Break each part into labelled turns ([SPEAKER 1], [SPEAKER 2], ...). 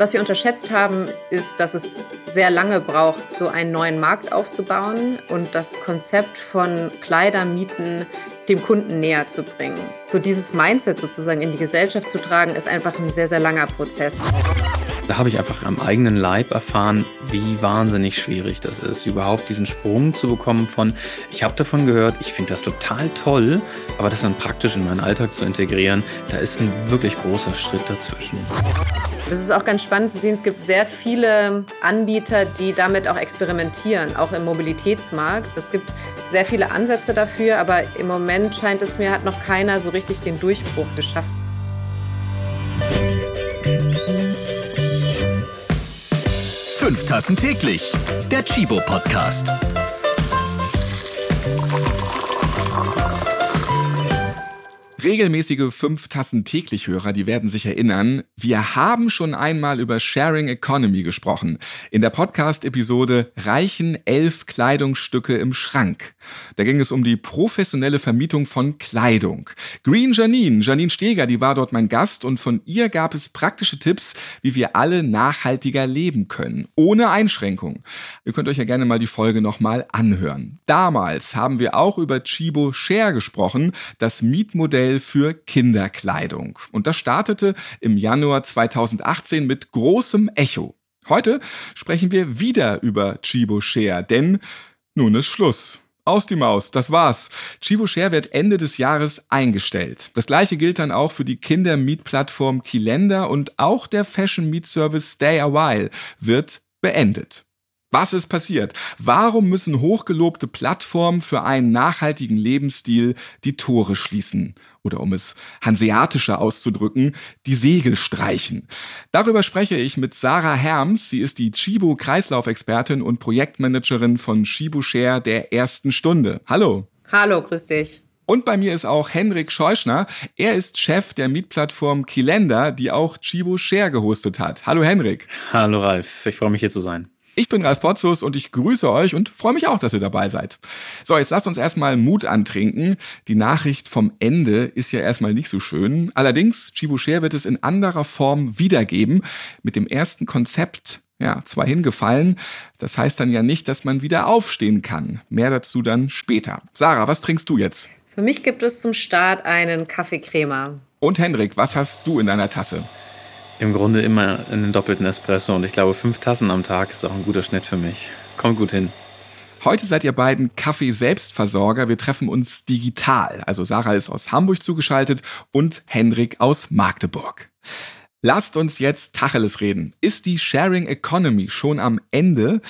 [SPEAKER 1] Was wir unterschätzt haben, ist, dass es sehr lange braucht, so einen neuen Markt aufzubauen und das Konzept von Kleidermieten dem Kunden näher zu bringen. So dieses Mindset sozusagen in die Gesellschaft zu tragen, ist einfach ein sehr, sehr langer Prozess.
[SPEAKER 2] Da habe ich einfach am eigenen Leib erfahren, wie wahnsinnig schwierig das ist, überhaupt diesen Sprung zu bekommen von, ich habe davon gehört, ich finde das total toll, aber das dann praktisch in meinen Alltag zu integrieren, da ist ein wirklich großer Schritt dazwischen.
[SPEAKER 1] Es ist auch ganz spannend zu sehen, es gibt sehr viele Anbieter, die damit auch experimentieren, auch im Mobilitätsmarkt. Es gibt sehr viele Ansätze dafür, aber im Moment scheint es mir, hat noch keiner so richtig den Durchbruch geschafft.
[SPEAKER 3] Fünf Tassen täglich, der Chibo Podcast.
[SPEAKER 4] Regelmäßige fünf Tassen täglich Hörer, die werden sich erinnern, wir haben schon einmal über Sharing Economy gesprochen. In der Podcast-Episode Reichen elf Kleidungsstücke im Schrank. Da ging es um die professionelle Vermietung von Kleidung. Green Janine, Janine Steger, die war dort mein Gast und von ihr gab es praktische Tipps, wie wir alle nachhaltiger leben können. Ohne Einschränkung. Ihr könnt euch ja gerne mal die Folge nochmal anhören. Damals haben wir auch über Chibo Share gesprochen, das Mietmodell Modell für Kinderkleidung. Und das startete im Januar 2018 mit großem Echo. Heute sprechen wir wieder über Chibo Share, denn nun ist Schluss. Aus die Maus, das war's. Chibo Share wird Ende des Jahres eingestellt. Das gleiche gilt dann auch für die Kindermietplattform Kilender und auch der Fashion Meet Service Stay a While wird beendet. Was ist passiert? Warum müssen hochgelobte Plattformen für einen nachhaltigen Lebensstil die Tore schließen? Oder um es hanseatischer auszudrücken, die Segel streichen. Darüber spreche ich mit Sarah Herms. Sie ist die Chibo Kreislaufexpertin und Projektmanagerin von Chibo Share der ersten Stunde. Hallo.
[SPEAKER 1] Hallo, grüß dich.
[SPEAKER 4] Und bei mir ist auch Henrik Scheuschner. Er ist Chef der Mietplattform Kilender, die auch Chibo Share gehostet hat. Hallo Henrik.
[SPEAKER 2] Hallo Ralf, ich freue mich hier zu sein.
[SPEAKER 4] Ich bin Ralf Potzus und ich grüße euch und freue mich auch, dass ihr dabei seid. So, jetzt lasst uns erstmal Mut antrinken. Die Nachricht vom Ende ist ja erstmal nicht so schön. Allerdings, Chibucher wird es in anderer Form wiedergeben. Mit dem ersten Konzept ja, zwar hingefallen, das heißt dann ja nicht, dass man wieder aufstehen kann. Mehr dazu dann später. Sarah, was trinkst du jetzt?
[SPEAKER 1] Für mich gibt es zum Start einen Kaffeecrema.
[SPEAKER 4] Und Hendrik, was hast du in deiner Tasse?
[SPEAKER 2] Im Grunde immer einen doppelten Espresso und ich glaube, fünf Tassen am Tag ist auch ein guter Schnitt für mich. Kommt gut hin.
[SPEAKER 4] Heute seid ihr beiden Kaffee-Selbstversorger. Wir treffen uns digital. Also Sarah ist aus Hamburg zugeschaltet und Henrik aus Magdeburg. Lasst uns jetzt Tacheles reden. Ist die Sharing Economy schon am Ende?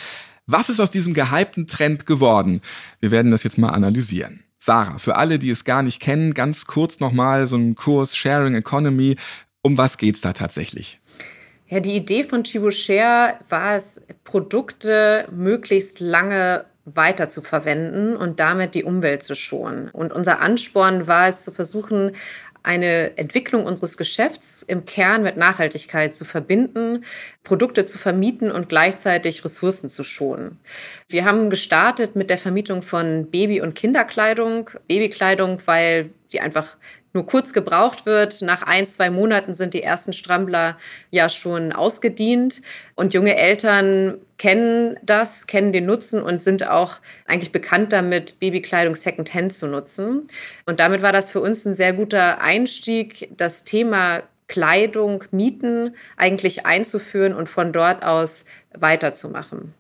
[SPEAKER 4] Was ist aus diesem gehypten Trend geworden? Wir werden das jetzt mal analysieren. Sarah, für alle, die es gar nicht kennen, ganz kurz nochmal so ein Kurs Sharing Economy. Um was geht's da tatsächlich?
[SPEAKER 1] Ja, die Idee von Chibo Share war es, Produkte möglichst lange weiter zu verwenden und damit die Umwelt zu schonen. Und unser Ansporn war es zu versuchen, eine Entwicklung unseres Geschäfts im Kern mit Nachhaltigkeit zu verbinden, Produkte zu vermieten und gleichzeitig Ressourcen zu schonen. Wir haben gestartet mit der Vermietung von Baby- und Kinderkleidung. Babykleidung, weil die einfach nur kurz gebraucht wird. Nach ein, zwei Monaten sind die ersten Strampler ja schon ausgedient. Und junge Eltern kennen das, kennen den Nutzen und sind auch eigentlich bekannt damit, Babykleidung Secondhand zu nutzen. Und damit war das für uns ein sehr guter Einstieg, das Thema Kleidung, Mieten eigentlich einzuführen und von dort aus weiterzumachen.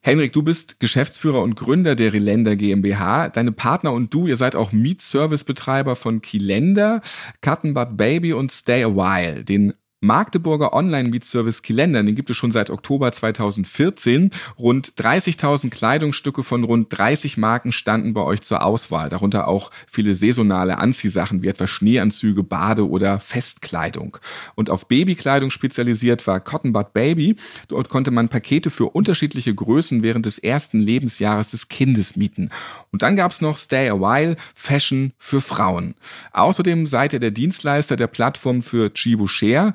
[SPEAKER 4] Henrik, du bist Geschäftsführer und Gründer der Relender GmbH. Deine Partner und du, ihr seid auch Mietservice-Betreiber von Kilender, Cotton But Baby und Stay a While, den Magdeburger Online-Mietservice Kilender, den gibt es schon seit Oktober 2014. Rund 30.000 Kleidungsstücke von rund 30 Marken standen bei euch zur Auswahl, darunter auch viele saisonale Anziehsachen wie etwa Schneeanzüge, Bade- oder Festkleidung. Und auf Babykleidung spezialisiert war Cotton Bud Baby. Dort konnte man Pakete für unterschiedliche Größen während des ersten Lebensjahres des Kindes mieten. Und dann gab es noch Stay a While, Fashion für Frauen. Außerdem seid ihr der Dienstleister der Plattform für Chibo Share.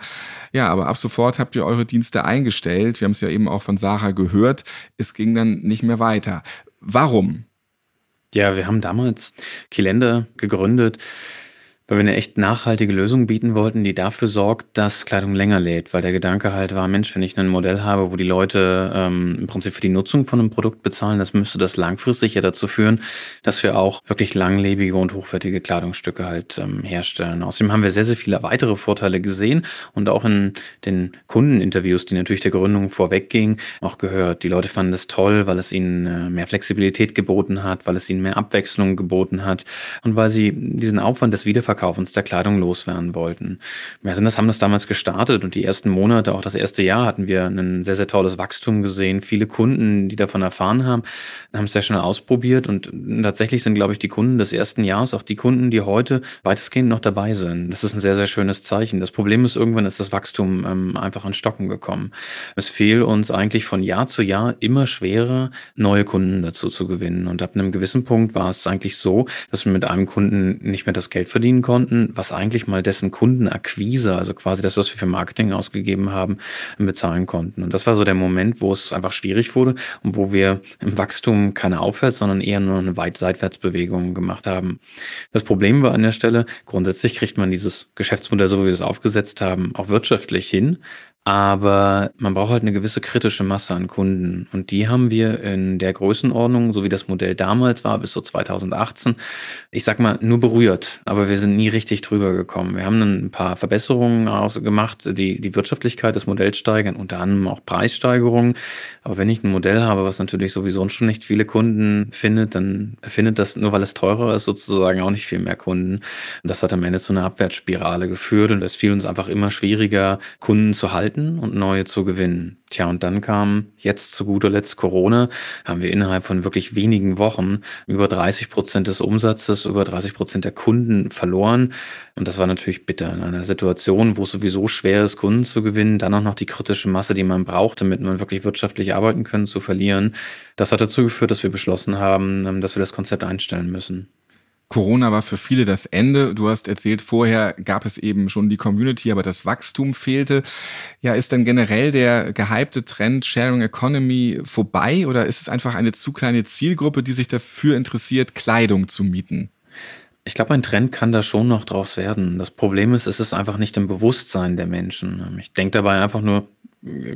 [SPEAKER 4] Ja, aber ab sofort habt ihr eure Dienste eingestellt. Wir haben es ja eben auch von Sarah gehört. Es ging dann nicht mehr weiter. Warum?
[SPEAKER 2] Ja, wir haben damals Kilende gegründet, weil wir eine echt nachhaltige Lösung bieten wollten, die dafür sorgt, dass Kleidung länger lädt, weil der Gedanke halt war, Mensch, wenn ich ein Modell habe, wo die Leute ähm, im Prinzip für die Nutzung von einem Produkt bezahlen, das müsste das langfristig ja dazu führen, dass wir auch wirklich langlebige und hochwertige Kleidungsstücke halt ähm, herstellen. Außerdem haben wir sehr, sehr viele weitere Vorteile gesehen und auch in den Kundeninterviews, die natürlich der Gründung vorweggingen, auch gehört. Die Leute fanden das toll, weil es ihnen äh, mehr Flexibilität geboten hat, weil es ihnen mehr Abwechslung geboten hat und weil sie diesen Aufwand des Wiederverkaufens der Kleidung loswerden wollten. Wir sind das, haben das damals gestartet und die ersten Monate, auch das erste Jahr, hatten wir ein sehr, sehr tolles Wachstum gesehen. Viele Kunden, die davon erfahren haben, haben es sehr schnell ausprobiert und tatsächlich sind, glaube ich, die Kunden des ersten Jahres auch die Kunden, die heute weitestgehend noch dabei sind. Das ist ein sehr, sehr schönes Zeichen. Das Problem ist, irgendwann ist das Wachstum ähm, einfach an Stocken gekommen. Es fiel uns eigentlich von Jahr zu Jahr immer schwerer, neue Kunden dazu zu gewinnen. Und ab einem gewissen Punkt war es eigentlich so, dass wir mit einem Kunden nicht mehr das Geld verdienen konnten, was eigentlich mal dessen Kundenakquise, also quasi das, was wir für Marketing ausgegeben haben, bezahlen konnten. Und das war so der Moment, wo es einfach schwierig wurde und wo wir im Wachstum keine Aufwärts, sondern eher nur eine weit Seitwärtsbewegung gemacht haben. Das Problem war an der Stelle, grundsätzlich kriegt man dieses Geschäftsmodell, so wie wir es aufgesetzt haben, auch wirtschaftlich hin. Aber man braucht halt eine gewisse kritische Masse an Kunden. Und die haben wir in der Größenordnung, so wie das Modell damals war, bis so 2018, ich sag mal, nur berührt. Aber wir sind nie richtig drüber gekommen. Wir haben ein paar Verbesserungen gemacht, die die Wirtschaftlichkeit des Modells steigern, unter anderem auch Preissteigerungen. Aber wenn ich ein Modell habe, was natürlich sowieso schon nicht viele Kunden findet, dann findet das, nur weil es teurer ist, sozusagen auch nicht viel mehr Kunden. Und das hat am Ende zu einer Abwärtsspirale geführt. Und es fiel uns einfach immer schwieriger, Kunden zu halten halten und neue zu gewinnen. Tja, und dann kam jetzt zu guter Letzt Corona, haben wir innerhalb von wirklich wenigen Wochen über 30 Prozent des Umsatzes, über 30 Prozent der Kunden verloren. Und das war natürlich bitter in einer Situation, wo es sowieso schwer ist, Kunden zu gewinnen, dann auch noch die kritische Masse, die man braucht, damit man wirklich wirtschaftlich arbeiten können, zu verlieren. Das hat dazu geführt, dass wir beschlossen haben, dass wir das Konzept einstellen müssen.
[SPEAKER 4] Corona war für viele das Ende. Du hast erzählt, vorher gab es eben schon die Community, aber das Wachstum fehlte. Ja, ist dann generell der gehypte Trend Sharing Economy vorbei oder ist es einfach eine zu kleine Zielgruppe, die sich dafür interessiert, Kleidung zu mieten?
[SPEAKER 2] Ich glaube, ein Trend kann da schon noch draus werden. Das Problem ist, es ist einfach nicht im Bewusstsein der Menschen. Ich denke dabei einfach nur,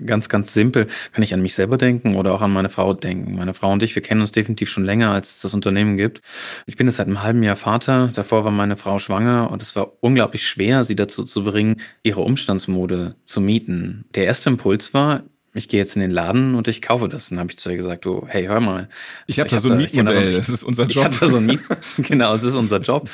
[SPEAKER 2] ganz, ganz simpel, kann ich an mich selber denken oder auch an meine Frau denken. Meine Frau und ich, wir kennen uns definitiv schon länger, als es das Unternehmen gibt. Ich bin jetzt seit einem halben Jahr Vater. Davor war meine Frau schwanger und es war unglaublich schwer, sie dazu zu bringen, ihre Umstandsmode zu mieten. Der erste Impuls war, ich gehe jetzt in den Laden und ich kaufe das. dann habe ich zu ihr gesagt, du, hey, hör mal.
[SPEAKER 4] Ich habe da so ein Mietmodell, das ist unser Job.
[SPEAKER 2] Ich so ein Miet genau, es ist unser Job.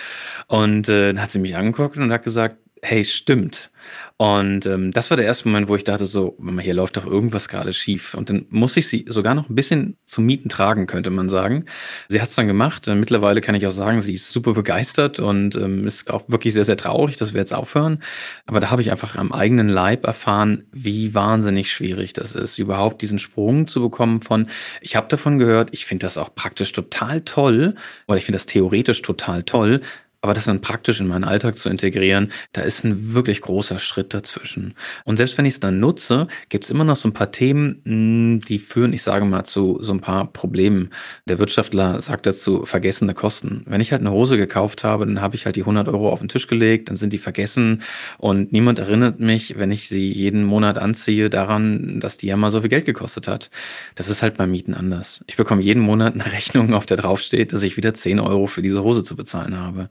[SPEAKER 2] Und äh, dann hat sie mich angeguckt und hat gesagt, hey, stimmt. Und ähm, das war der erste Moment, wo ich dachte, so, hier läuft doch irgendwas gerade schief. Und dann muss ich sie sogar noch ein bisschen zum Mieten tragen, könnte man sagen. Sie hat es dann gemacht. Und mittlerweile kann ich auch sagen, sie ist super begeistert und ähm, ist auch wirklich sehr, sehr traurig, dass wir jetzt aufhören. Aber da habe ich einfach am eigenen Leib erfahren, wie wahnsinnig schwierig das ist, überhaupt diesen Sprung zu bekommen von, ich habe davon gehört, ich finde das auch praktisch total toll, oder ich finde das theoretisch total toll, aber das dann praktisch in meinen Alltag zu integrieren, da ist ein wirklich großer Schritt dazwischen. Und selbst wenn ich es dann nutze, gibt es immer noch so ein paar Themen, hm, die führen, ich sage mal, zu so ein paar Problemen. Der Wirtschaftler sagt dazu vergessene Kosten. Wenn ich halt eine Hose gekauft habe, dann habe ich halt die 100 Euro auf den Tisch gelegt, dann sind die vergessen und niemand erinnert mich, wenn ich sie jeden Monat anziehe, daran, dass die ja mal so viel Geld gekostet hat. Das ist halt beim Mieten anders. Ich bekomme jeden Monat eine Rechnung, auf der draufsteht, dass ich wieder 10 Euro für diese Hose zu bezahlen habe.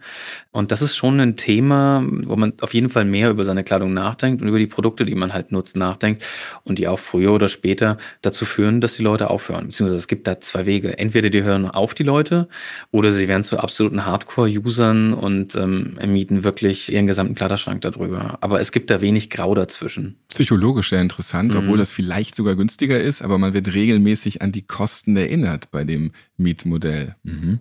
[SPEAKER 2] Und das ist schon ein Thema, wo man auf jeden Fall mehr über seine Kleidung nachdenkt und über die Produkte, die man halt nutzt, nachdenkt und die auch früher oder später dazu führen, dass die Leute aufhören. Beziehungsweise es gibt da zwei Wege. Entweder die hören auf die Leute oder sie werden zu absoluten Hardcore-Usern und ähm, mieten wirklich ihren gesamten Kleiderschrank darüber. Aber es gibt da wenig Grau dazwischen.
[SPEAKER 4] Psychologisch sehr interessant, mhm. obwohl das vielleicht sogar günstiger ist, aber man wird regelmäßig an die Kosten erinnert bei dem Mietmodell. Mhm.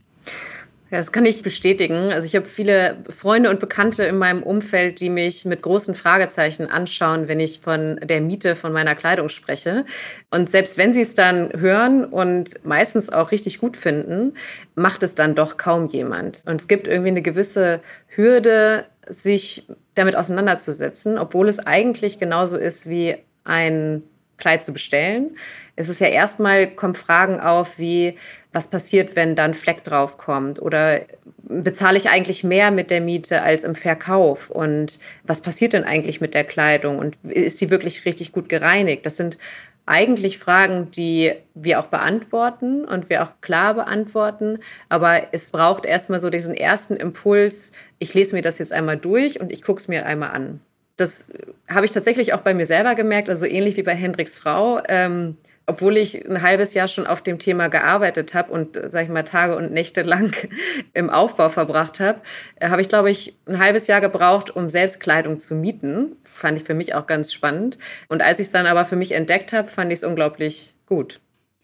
[SPEAKER 1] Ja, das kann ich bestätigen. Also ich habe viele Freunde und Bekannte in meinem Umfeld, die mich mit großen Fragezeichen anschauen, wenn ich von der Miete von meiner Kleidung spreche. Und selbst wenn sie es dann hören und meistens auch richtig gut finden, macht es dann doch kaum jemand. Und es gibt irgendwie eine gewisse Hürde, sich damit auseinanderzusetzen, obwohl es eigentlich genauso ist wie ein Kleid zu bestellen. Es ist ja erstmal kommen Fragen auf wie was passiert, wenn dann Fleck drauf kommt oder bezahle ich eigentlich mehr mit der Miete als im Verkauf? Und was passiert denn eigentlich mit der Kleidung? Und ist sie wirklich richtig gut gereinigt? Das sind eigentlich Fragen, die wir auch beantworten und wir auch klar beantworten. Aber es braucht erstmal so diesen ersten Impuls, ich lese mir das jetzt einmal durch und ich gucke es mir einmal an. Das habe ich tatsächlich auch bei mir selber gemerkt, also ähnlich wie bei Hendricks Frau. Ähm, obwohl ich ein halbes Jahr schon auf dem Thema gearbeitet habe und, sag ich mal, Tage und Nächte lang im Aufbau verbracht habe, äh, habe ich, glaube ich, ein halbes Jahr gebraucht, um selbst Kleidung zu mieten. Fand ich für mich auch ganz spannend. Und als ich es dann aber für mich entdeckt habe, fand ich es unglaublich gut.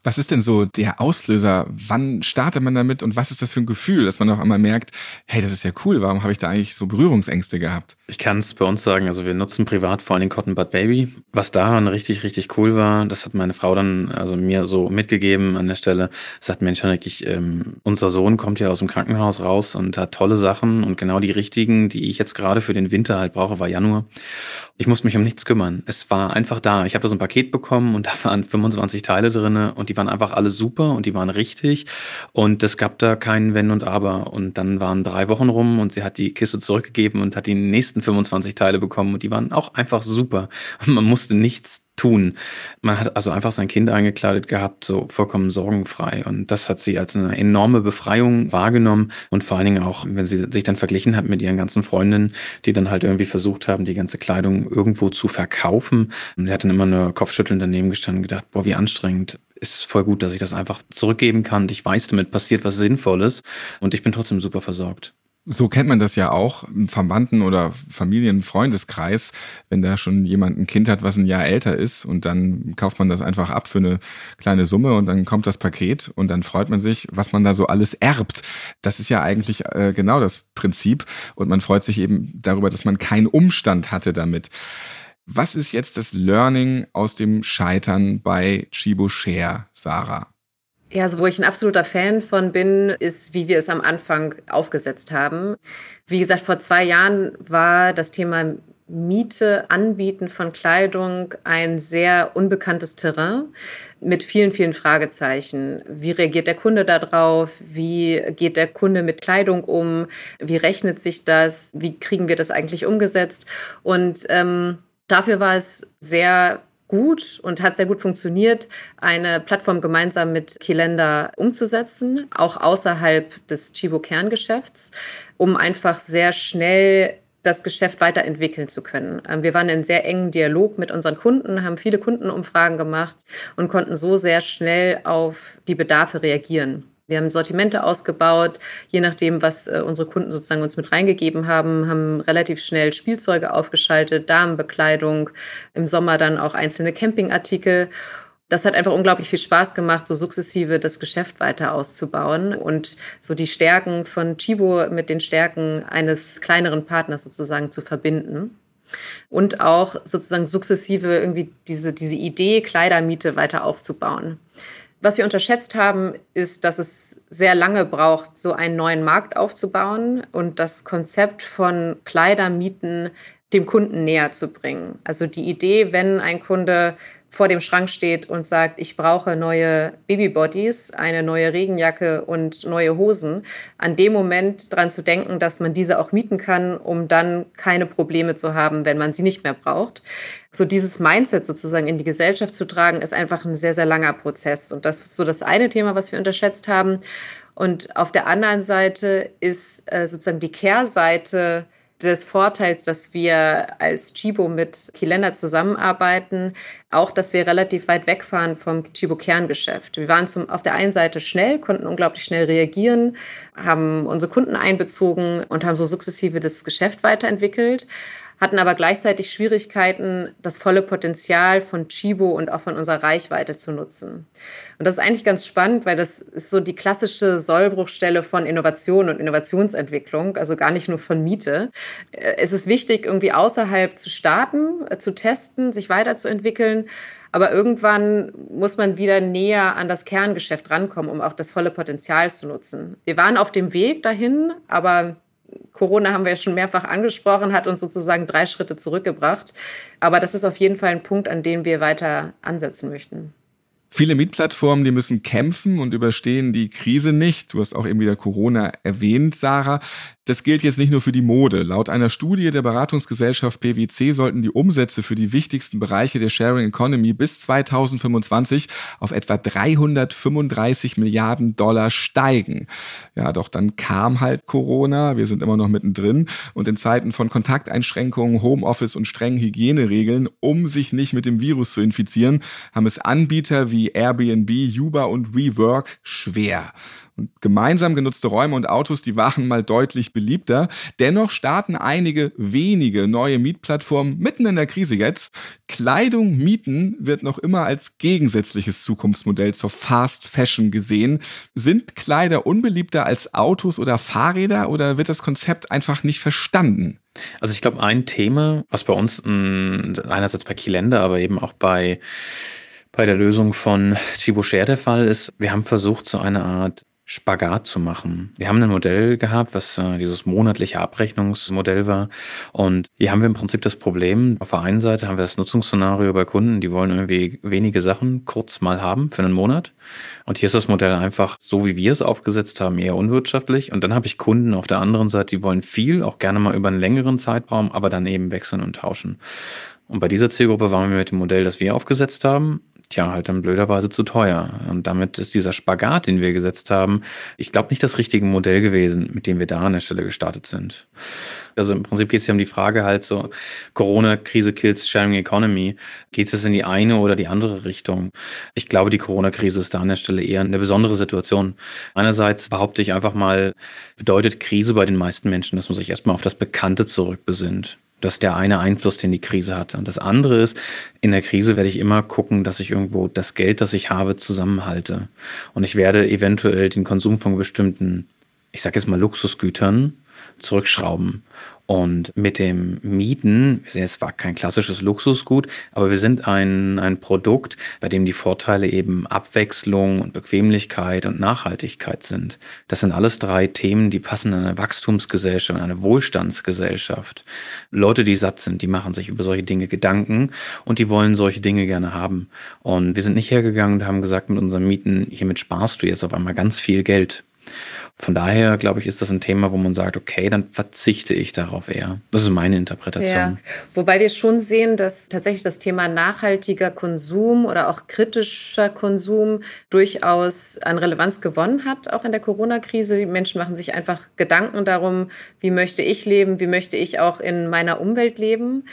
[SPEAKER 4] Was ist denn so der Auslöser? Wann startet man damit und was ist das für ein Gefühl, dass man auf einmal merkt, hey, das ist ja cool, warum habe ich da eigentlich so Berührungsängste gehabt?
[SPEAKER 2] Ich kann es bei uns sagen, also wir nutzen privat vor allem den Cotton Bud Baby. Was daran richtig, richtig cool war, das hat meine Frau dann also mir so mitgegeben an der Stelle. Sagt, Mensch, Henrik, ich, ähm, unser Sohn kommt ja aus dem Krankenhaus raus und hat tolle Sachen und genau die richtigen, die ich jetzt gerade für den Winter halt brauche, war Januar. Ich musste mich um nichts kümmern. Es war einfach da. Ich habe da so ein Paket bekommen und da waren 25 Teile drinne und die waren einfach alle super und die waren richtig. Und es gab da kein Wenn und Aber. Und dann waren drei Wochen rum und sie hat die Kiste zurückgegeben und hat die nächsten 25 Teile bekommen und die waren auch einfach super. Und man musste nichts tun. Man hat also einfach sein Kind eingekleidet gehabt, so vollkommen sorgenfrei. Und das hat sie als eine enorme Befreiung wahrgenommen. Und vor allen Dingen auch, wenn sie sich dann verglichen hat mit ihren ganzen Freundinnen, die dann halt irgendwie versucht haben, die ganze Kleidung irgendwo zu verkaufen. Und sie hat dann immer nur Kopfschütteln daneben gestanden und gedacht, boah, wie anstrengend ist voll gut, dass ich das einfach zurückgeben kann. Ich weiß, damit passiert was Sinnvolles und ich bin trotzdem super versorgt.
[SPEAKER 4] So kennt man das ja auch im Verwandten- oder Familienfreundeskreis, wenn da schon jemand ein Kind hat, was ein Jahr älter ist und dann kauft man das einfach ab für eine kleine Summe und dann kommt das Paket und dann freut man sich, was man da so alles erbt. Das ist ja eigentlich äh, genau das Prinzip und man freut sich eben darüber, dass man keinen Umstand hatte damit. Was ist jetzt das Learning aus dem Scheitern bei Chibo Share, Sarah?
[SPEAKER 1] Ja, also wo ich ein absoluter Fan von bin, ist, wie wir es am Anfang aufgesetzt haben. Wie gesagt, vor zwei Jahren war das Thema Miete, Anbieten von Kleidung ein sehr unbekanntes Terrain mit vielen, vielen Fragezeichen. Wie reagiert der Kunde darauf? Wie geht der Kunde mit Kleidung um? Wie rechnet sich das? Wie kriegen wir das eigentlich umgesetzt? Und ähm, dafür war es sehr gut und hat sehr gut funktioniert, eine Plattform gemeinsam mit Kilenda umzusetzen, auch außerhalb des Chibo-Kerngeschäfts, um einfach sehr schnell das Geschäft weiterentwickeln zu können. Ähm, wir waren in sehr engen Dialog mit unseren Kunden, haben viele Kundenumfragen gemacht und konnten so sehr schnell auf die Bedarfe reagieren. Wir haben Sortimente ausgebaut, je nachdem, was äh, unsere Kunden sozusagen uns mit reingegeben haben, haben relativ schnell Spielzeuge aufgeschaltet, Damenbekleidung, im Sommer dann auch einzelne Campingartikel. Das hat einfach unglaublich viel Spaß gemacht, so sukzessive das Geschäft weiter auszubauen und so die Stärken von Chibo mit den Stärken eines kleineren Partners sozusagen zu verbinden und auch sozusagen sukzessive irgendwie diese, diese Idee, Kleidermiete weiter aufzubauen. Was wir unterschätzt haben, ist, dass es sehr lange braucht, so einen neuen Markt aufzubauen und das Konzept von Kleidermieten dem Kunden näher zu bringen. Also die Idee, wenn ein Kunde vor dem Schrank steht und sagt, ich brauche neue Babybodies, eine neue Regenjacke und neue Hosen, an dem Moment daran zu denken, dass man diese auch mieten kann, um dann keine Probleme zu haben, wenn man sie nicht mehr braucht. So dieses Mindset sozusagen in die Gesellschaft zu tragen, ist einfach ein sehr, sehr langer Prozess. Und das ist so das eine Thema, was wir unterschätzt haben. Und auf der anderen Seite ist äh, sozusagen die Kehrseite, des Vorteils, dass wir als Chibo mit Kilender zusammenarbeiten, auch, dass wir relativ weit wegfahren vom Chibo-Kerngeschäft. Wir waren zum, auf der einen Seite schnell, konnten unglaublich schnell reagieren, haben unsere Kunden einbezogen und haben so sukzessive das Geschäft weiterentwickelt hatten aber gleichzeitig Schwierigkeiten, das volle Potenzial von Chibo und auch von unserer Reichweite zu nutzen. Und das ist eigentlich ganz spannend, weil das ist so die klassische Sollbruchstelle von Innovation und Innovationsentwicklung, also gar nicht nur von Miete. Äh, es ist wichtig, irgendwie außerhalb zu starten, äh, zu testen, sich weiterzuentwickeln. Aber irgendwann muss man wieder näher an das Kerngeschäft rankommen, um auch das volle Potenzial zu nutzen. Wir waren auf dem Weg dahin, aber Corona haben wir ja schon mehrfach angesprochen, hat uns sozusagen drei Schritte zurückgebracht. Aber das ist auf jeden Fall ein Punkt, an dem wir weiter ansetzen möchten.
[SPEAKER 4] Viele Mietplattformen, die müssen kämpfen und überstehen die Krise nicht. Du hast auch eben wieder Corona erwähnt, Sarah. Das gilt jetzt nicht nur für die Mode. Laut einer Studie der Beratungsgesellschaft PwC sollten die Umsätze für die wichtigsten Bereiche der Sharing Economy bis 2025 auf etwa 335 Milliarden Dollar steigen. Ja, doch dann kam halt Corona. Wir sind immer noch mittendrin. Und in Zeiten von Kontakteinschränkungen, Homeoffice und strengen Hygieneregeln, um sich nicht mit dem Virus zu infizieren, haben es Anbieter wie Airbnb, Uber und WeWork schwer. Und gemeinsam genutzte Räume und Autos, die waren mal deutlich beliebter. Dennoch starten einige wenige neue Mietplattformen mitten in der Krise jetzt. Kleidung mieten wird noch immer als gegensätzliches Zukunftsmodell zur Fast Fashion gesehen. Sind Kleider unbeliebter als Autos oder Fahrräder oder wird das Konzept einfach nicht verstanden?
[SPEAKER 2] Also ich glaube, ein Thema, was bei uns einerseits bei Kielende, aber eben auch bei bei der Lösung von Chibo Share der Fall ist, wir haben versucht, so eine Art Spagat zu machen. Wir haben ein Modell gehabt, was äh, dieses monatliche Abrechnungsmodell war. Und hier haben wir im Prinzip das Problem, auf der einen Seite haben wir das Nutzungsszenario bei Kunden, die wollen irgendwie wenige Sachen kurz mal haben für einen Monat. Und hier ist das Modell einfach, so wie wir es aufgesetzt haben, eher unwirtschaftlich. Und dann habe ich Kunden auf der anderen Seite, die wollen viel, auch gerne mal über einen längeren Zeitraum, aber dann eben wechseln und tauschen. Und bei dieser Zielgruppe waren wir mit dem Modell, das wir aufgesetzt haben, tja, halt dann blöderweise zu teuer. Und damit ist dieser Spagat, den wir gesetzt haben, ich glaube nicht das richtige Modell gewesen, mit dem wir da an der Stelle gestartet sind. Also im Prinzip geht es ja um die Frage halt so, Corona-Krise kills Sharing Economy. Geht es in die eine oder die andere Richtung? Ich glaube, die Corona-Krise ist da an der Stelle eher eine besondere Situation. Einerseits behaupte ich einfach mal, bedeutet Krise bei den meisten Menschen, dass man sich erstmal auf das Bekannte zurückbesinnt. Das ist der eine Einfluss, den die Krise hat. Und das andere ist, in der Krise werde ich immer gucken, dass ich irgendwo das Geld, das ich habe, zusammenhalte. Und ich werde eventuell den Konsum von bestimmten, ich sage jetzt mal Luxusgütern, zurückschrauben. Und mit dem Mieten, es war kein klassisches Luxusgut, aber wir sind ein, ein Produkt, bei dem die Vorteile eben Abwechslung und Bequemlichkeit und Nachhaltigkeit sind. Das sind alles drei Themen, die passen in eine Wachstumsgesellschaft, in eine Wohlstandsgesellschaft. Leute, die satt sind, die machen sich über solche Dinge Gedanken und die wollen solche Dinge gerne haben. Und wir sind nicht hergegangen und haben gesagt, mit unseren Mieten, hiermit sparst du jetzt auf einmal ganz viel Geld. Von daher, glaube ich, ist das ein Thema, wo man sagt, okay, dann verzichte ich darauf eher. Das ist meine Interpretation. Ja.
[SPEAKER 1] Wobei wir schon sehen, dass tatsächlich das Thema nachhaltiger Konsum oder auch kritischer Konsum durchaus an Relevanz gewonnen hat, auch in der Corona-Krise. Die Menschen machen sich einfach Gedanken darum, wie möchte ich leben, wie möchte ich auch in meiner Umwelt leben.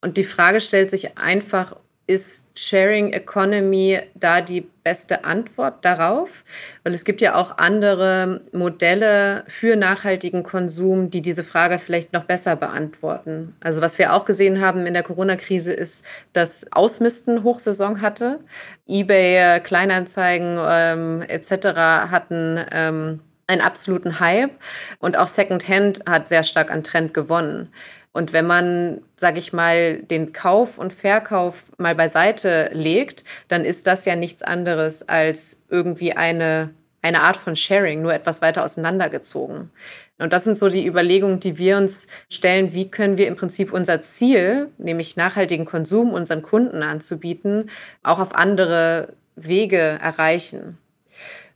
[SPEAKER 1] Und die Frage stellt sich einfach, ist Sharing Economy da die beste Antwort darauf? Weil es gibt ja auch andere Modelle für nachhaltigen Konsum, die diese Frage vielleicht noch besser beantworten. Also was wir auch gesehen haben in der Corona-Krise ist, dass Ausmisten Hochsaison hatte. eBay, Kleinanzeigen ähm, etc. hatten ähm, einen absoluten Hype und auch Secondhand hat sehr stark an Trend gewonnen. Und wenn man, sage ich mal, den Kauf und Verkauf mal beiseite legt, dann ist das ja nichts anderes als irgendwie eine, eine Art von Sharing, nur etwas weiter auseinandergezogen. Und das sind so die Überlegungen, die wir uns stellen, wie können wir im Prinzip unser Ziel, nämlich nachhaltigen Konsum unseren Kunden anzubieten, auch auf andere Wege erreichen.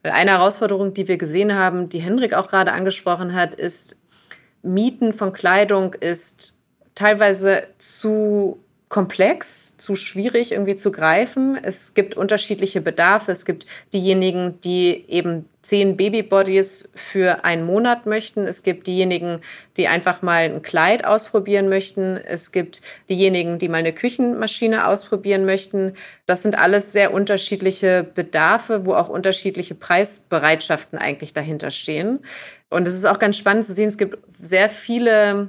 [SPEAKER 1] Eine Herausforderung, die wir gesehen haben, die Henrik auch gerade angesprochen hat, ist, Mieten von Kleidung ist teilweise zu komplex, zu schwierig irgendwie zu greifen. Es gibt unterschiedliche Bedarfe. Es gibt diejenigen, die eben zehn Babybodies für einen Monat möchten. Es gibt diejenigen, die einfach mal ein Kleid ausprobieren möchten. Es gibt diejenigen, die mal eine Küchenmaschine ausprobieren möchten. Das sind alles sehr unterschiedliche Bedarfe, wo auch unterschiedliche Preisbereitschaften eigentlich dahinter stehen. Und es ist auch ganz spannend zu sehen, es gibt sehr viele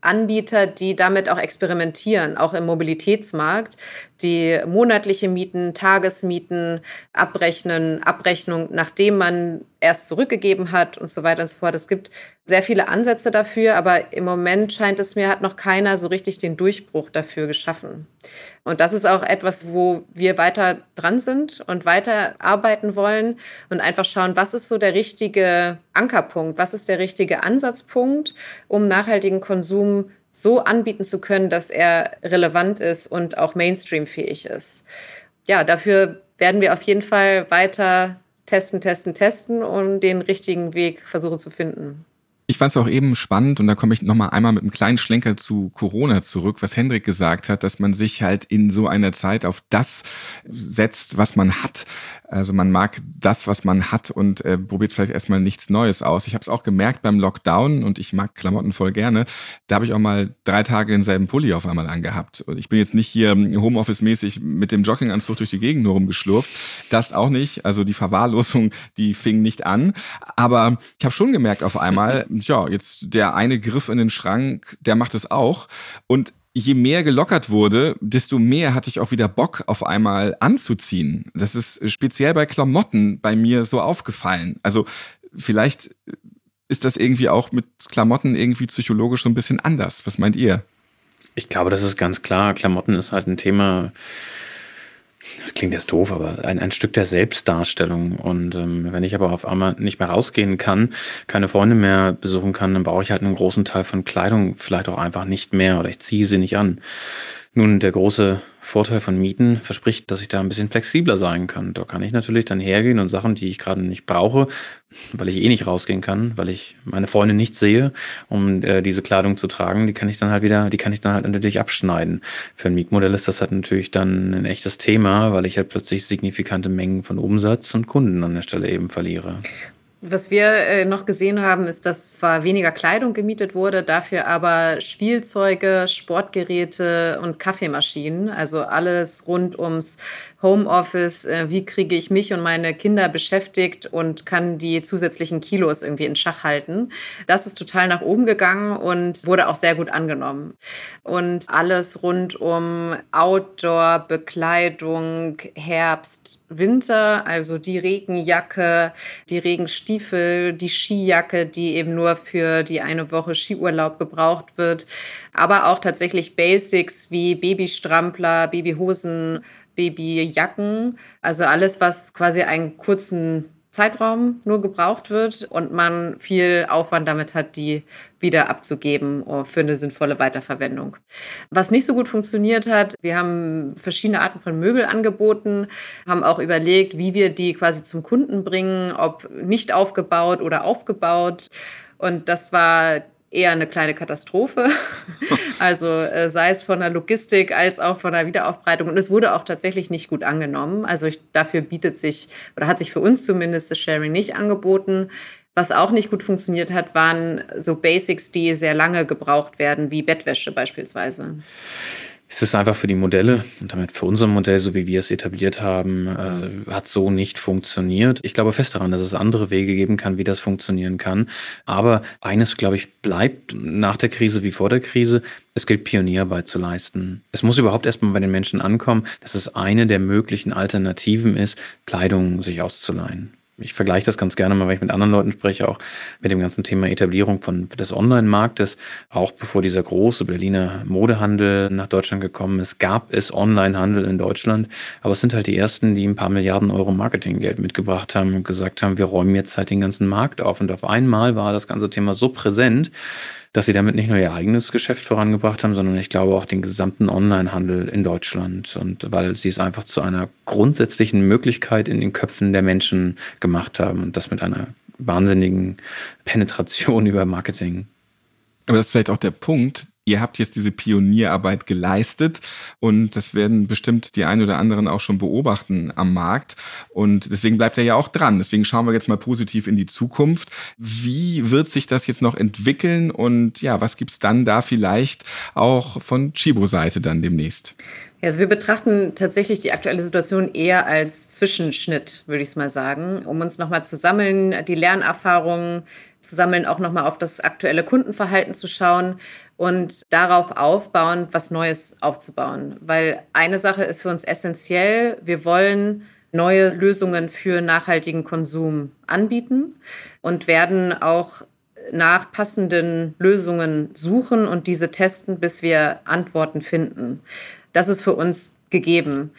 [SPEAKER 1] Anbieter, die damit auch experimentieren, auch im Mobilitätsmarkt, die monatliche Mieten, Tagesmieten abrechnen, Abrechnung, nachdem man erst zurückgegeben hat und so weiter und so fort. Es gibt sehr viele Ansätze dafür, aber im Moment scheint es mir, hat noch keiner so richtig den Durchbruch dafür geschaffen. Und das ist auch etwas, wo wir weiter dran sind und weiter arbeiten wollen und einfach schauen, was ist so der richtige Ankerpunkt, was ist der richtige Ansatzpunkt, um nachhaltigen Konsum so anbieten zu können, dass er relevant ist und auch Mainstream-fähig ist. Ja, dafür werden wir auf jeden Fall weiter testen, testen, testen und den richtigen Weg versuchen zu finden.
[SPEAKER 4] Ich fand es auch eben spannend und da komme ich nochmal einmal mit einem kleinen Schlenker zu Corona zurück, was Hendrik gesagt hat, dass man sich halt in so einer Zeit auf das setzt, was man hat. Also man mag das, was man hat und äh, probiert vielleicht erstmal nichts Neues aus. Ich habe es auch gemerkt beim Lockdown und ich mag Klamotten voll gerne. Da habe ich auch mal drei Tage denselben Pulli auf einmal angehabt. Und ich bin jetzt nicht hier Homeoffice-mäßig mit dem Jogginganzug durch die Gegend nur rumgeschlurft. Das auch nicht. Also die Verwahrlosung, die fing nicht an. Aber ich habe schon gemerkt auf einmal, ja, jetzt der eine Griff in den Schrank, der macht es auch. Und je mehr gelockert wurde, desto mehr hatte ich auch wieder Bock auf einmal anzuziehen. Das ist speziell bei Klamotten bei mir so aufgefallen. Also vielleicht ist das irgendwie auch mit Klamotten irgendwie psychologisch so ein bisschen anders. Was meint ihr?
[SPEAKER 2] Ich glaube, das ist ganz klar. Klamotten ist halt ein Thema, das klingt jetzt doof, aber ein, ein Stück der Selbstdarstellung. Und ähm, wenn ich aber auf einmal nicht mehr rausgehen kann, keine Freunde mehr besuchen kann, dann brauche ich halt einen großen Teil von Kleidung vielleicht auch einfach nicht mehr oder ich ziehe sie nicht an. Nun, der große Vorteil von Mieten verspricht, dass ich da ein bisschen flexibler sein kann. Da kann ich natürlich dann hergehen und Sachen, die ich gerade nicht brauche, weil ich eh nicht rausgehen kann, weil ich meine Freunde nicht sehe, um äh, diese Kleidung zu tragen, die kann ich dann halt wieder, die kann ich dann halt natürlich abschneiden. Für ein Mietmodell ist das halt natürlich dann ein echtes Thema, weil ich halt plötzlich signifikante Mengen von Umsatz und Kunden an der Stelle eben verliere.
[SPEAKER 1] Was wir äh, noch gesehen haben, ist, dass zwar weniger Kleidung gemietet wurde, dafür aber Spielzeuge, Sportgeräte und Kaffeemaschinen, also alles rund ums Homeoffice, äh, wie kriege ich mich und meine Kinder beschäftigt und kann die zusätzlichen Kilos irgendwie in Schach halten. Das ist total nach oben gegangen und wurde auch sehr gut angenommen. Und alles rund um Outdoor, Bekleidung, Herbst, Winter, also die Regenjacke, die Regenstiefel, die Skijacke, die eben nur für die eine Woche Skiurlaub gebraucht wird, aber auch tatsächlich Basics wie Babystrampler, Babyhosen, Babyjacken, also alles, was quasi einen kurzen Zeitraum nur gebraucht wird und man viel Aufwand damit hat, die wieder abzugeben oh, für eine sinnvolle Weiterverwendung. Was nicht so gut funktioniert hat, wir haben verschiedene Arten von Möbel angeboten, haben auch überlegt, wie wir die quasi zum Kunden bringen, ob nicht aufgebaut oder aufgebaut. Und das war eher eine kleine Katastrophe. also äh, sei es von der Logistik als auch von der Wiederaufbereitung. Und es wurde auch tatsächlich nicht gut angenommen. Also ich, dafür bietet sich oder hat sich für uns zumindest das Sharing nicht angeboten. Was auch nicht gut funktioniert hat, waren so Basics, die sehr lange gebraucht werden, wie Bettwäsche beispielsweise.
[SPEAKER 2] Es ist einfach für die Modelle und damit für unser Modell, so wie wir es etabliert haben, äh, hat so nicht funktioniert. Ich glaube fest daran, dass es andere Wege geben kann, wie das funktionieren kann. Aber eines, glaube ich, bleibt nach der Krise wie vor der Krise. Es gilt Pionierarbeit zu leisten. Es muss überhaupt erstmal bei den Menschen ankommen, dass es eine der möglichen Alternativen ist, Kleidung sich auszuleihen ich vergleiche das ganz gerne mal, wenn ich mit anderen Leuten spreche, auch mit dem ganzen Thema Etablierung von des Online-Marktes. Auch bevor dieser große Berliner Modehandel nach Deutschland gekommen ist, gab es Online-Handel in Deutschland. Aber es sind halt die ersten, die ein paar Milliarden Euro Marketinggeld mitgebracht haben und gesagt haben, wir räumen jetzt halt den ganzen Markt auf. Und auf einmal war das ganze Thema so präsent, dass sie damit nicht nur ihr eigenes Geschäft vorangebracht haben, sondern ich glaube auch den gesamten Onlinehandel in Deutschland. Und weil sie es einfach zu einer grundsätzlichen Möglichkeit in den Köpfen der Menschen gemacht haben und das mit einer wahnsinnigen Penetration über Marketing.
[SPEAKER 4] Aber das ist vielleicht auch der Punkt, ihr habt jetzt diese Pionierarbeit geleistet und das werden bestimmt die einen oder anderen auch schon beobachten am Markt. Und deswegen bleibt er ja auch dran. Deswegen schauen wir jetzt mal positiv in die Zukunft. Wie wird sich das jetzt noch entwickeln und ja, was gibt's dann da vielleicht auch von Chibo-Seite dann demnächst?
[SPEAKER 1] Also wir betrachten tatsächlich die aktuelle Situation eher als Zwischenschnitt, würde ich es mal sagen, um uns nochmal zu sammeln, die Lernerfahrungen zu sammeln, auch nochmal auf das aktuelle Kundenverhalten zu schauen und darauf aufbauend was Neues aufzubauen. Weil eine Sache ist für uns essentiell, wir wollen neue Lösungen für nachhaltigen Konsum anbieten und werden auch nach passenden Lösungen suchen und diese testen, bis wir Antworten finden. Das ist für uns gegeben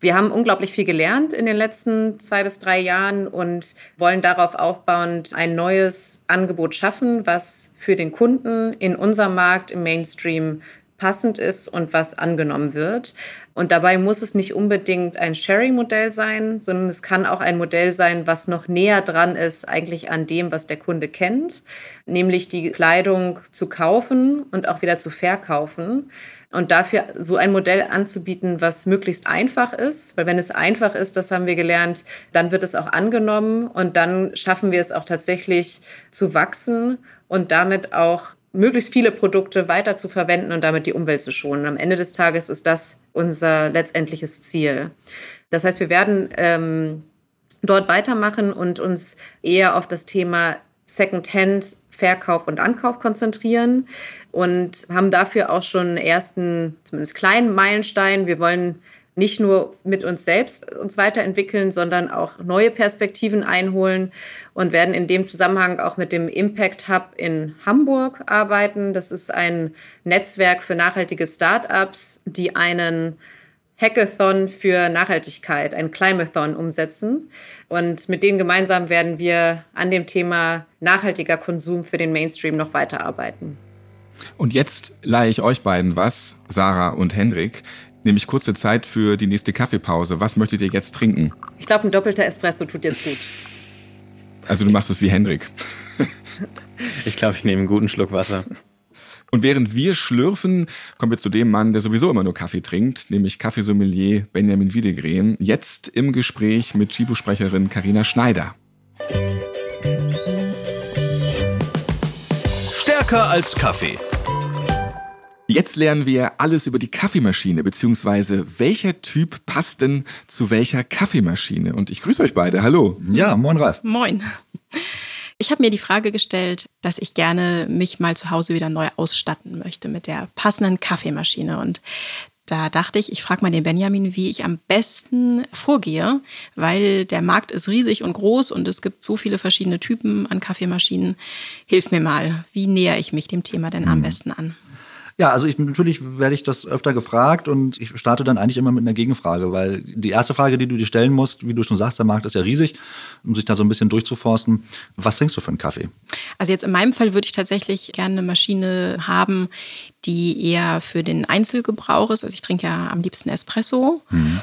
[SPEAKER 1] wir haben unglaublich viel gelernt in den letzten zwei bis drei Jahren und wollen darauf aufbauend ein neues Angebot schaffen, was für den Kunden in unserem Markt im Mainstream passend ist und was angenommen wird. Und dabei muss es nicht unbedingt ein Sharing-Modell sein, sondern es kann auch ein Modell sein, was noch näher dran ist eigentlich an dem, was der Kunde kennt, nämlich die Kleidung zu kaufen und auch wieder zu verkaufen. Und dafür so ein Modell anzubieten, was möglichst einfach ist, weil wenn es einfach ist, das haben wir gelernt, dann wird es auch angenommen und dann schaffen wir es auch tatsächlich zu wachsen und damit auch möglichst viele Produkte weiter zu verwenden und damit die Umwelt zu schonen. Am Ende des Tages ist das unser letztendliches Ziel. Das heißt, wir werden ähm, dort weitermachen und uns eher auf das Thema Secondhand, Verkauf und Ankauf konzentrieren und haben dafür auch schon einen ersten, zumindest kleinen Meilenstein. Wir wollen nicht nur mit uns selbst uns weiterentwickeln, sondern auch neue Perspektiven einholen und werden in dem Zusammenhang auch mit dem Impact Hub in Hamburg arbeiten. Das ist ein Netzwerk für nachhaltige Startups, die einen Hackathon für Nachhaltigkeit, ein Climathon umsetzen. Und mit denen gemeinsam werden wir an dem Thema nachhaltiger Konsum für den Mainstream noch weiterarbeiten.
[SPEAKER 4] Und jetzt leihe ich euch beiden was, Sarah und Hendrik nämlich kurze Zeit für die nächste Kaffeepause. Was möchtet ihr jetzt trinken?
[SPEAKER 1] Ich glaube, ein doppelter Espresso tut jetzt gut.
[SPEAKER 4] Also du machst es wie Hendrik.
[SPEAKER 2] ich glaube, ich nehme einen guten Schluck Wasser.
[SPEAKER 4] Und während wir schlürfen, kommen wir zu dem Mann, der sowieso immer nur Kaffee trinkt, nämlich Kaffeesommelier Benjamin Wiedegren. Jetzt im Gespräch mit Chibo-Sprecherin Karina Schneider.
[SPEAKER 3] Stärker als Kaffee
[SPEAKER 4] Jetzt lernen wir alles über die Kaffeemaschine, beziehungsweise welcher Typ passt denn zu welcher Kaffeemaschine. Und ich grüße euch beide. Hallo.
[SPEAKER 5] Ja, moin Ralf.
[SPEAKER 6] Moin. Ich habe mir die Frage gestellt, dass ich gerne mich mal zu Hause wieder neu ausstatten möchte mit der passenden Kaffeemaschine. Und da dachte ich, ich frage mal den Benjamin, wie ich am besten vorgehe, weil der Markt ist riesig und groß und es gibt so viele verschiedene Typen an Kaffeemaschinen. Hilf mir mal, wie nähere ich mich dem Thema denn am mhm. besten an?
[SPEAKER 5] Ja, also ich natürlich werde ich das öfter gefragt und ich starte dann eigentlich immer mit einer Gegenfrage, weil die erste Frage, die du dir stellen musst, wie du schon sagst, der Markt ist ja riesig, um sich da so ein bisschen durchzuforsten. Was trinkst du für einen Kaffee?
[SPEAKER 6] Also jetzt in meinem Fall würde ich tatsächlich gerne eine Maschine haben, die eher für den Einzelgebrauch ist. Also ich trinke ja am liebsten Espresso. Mhm.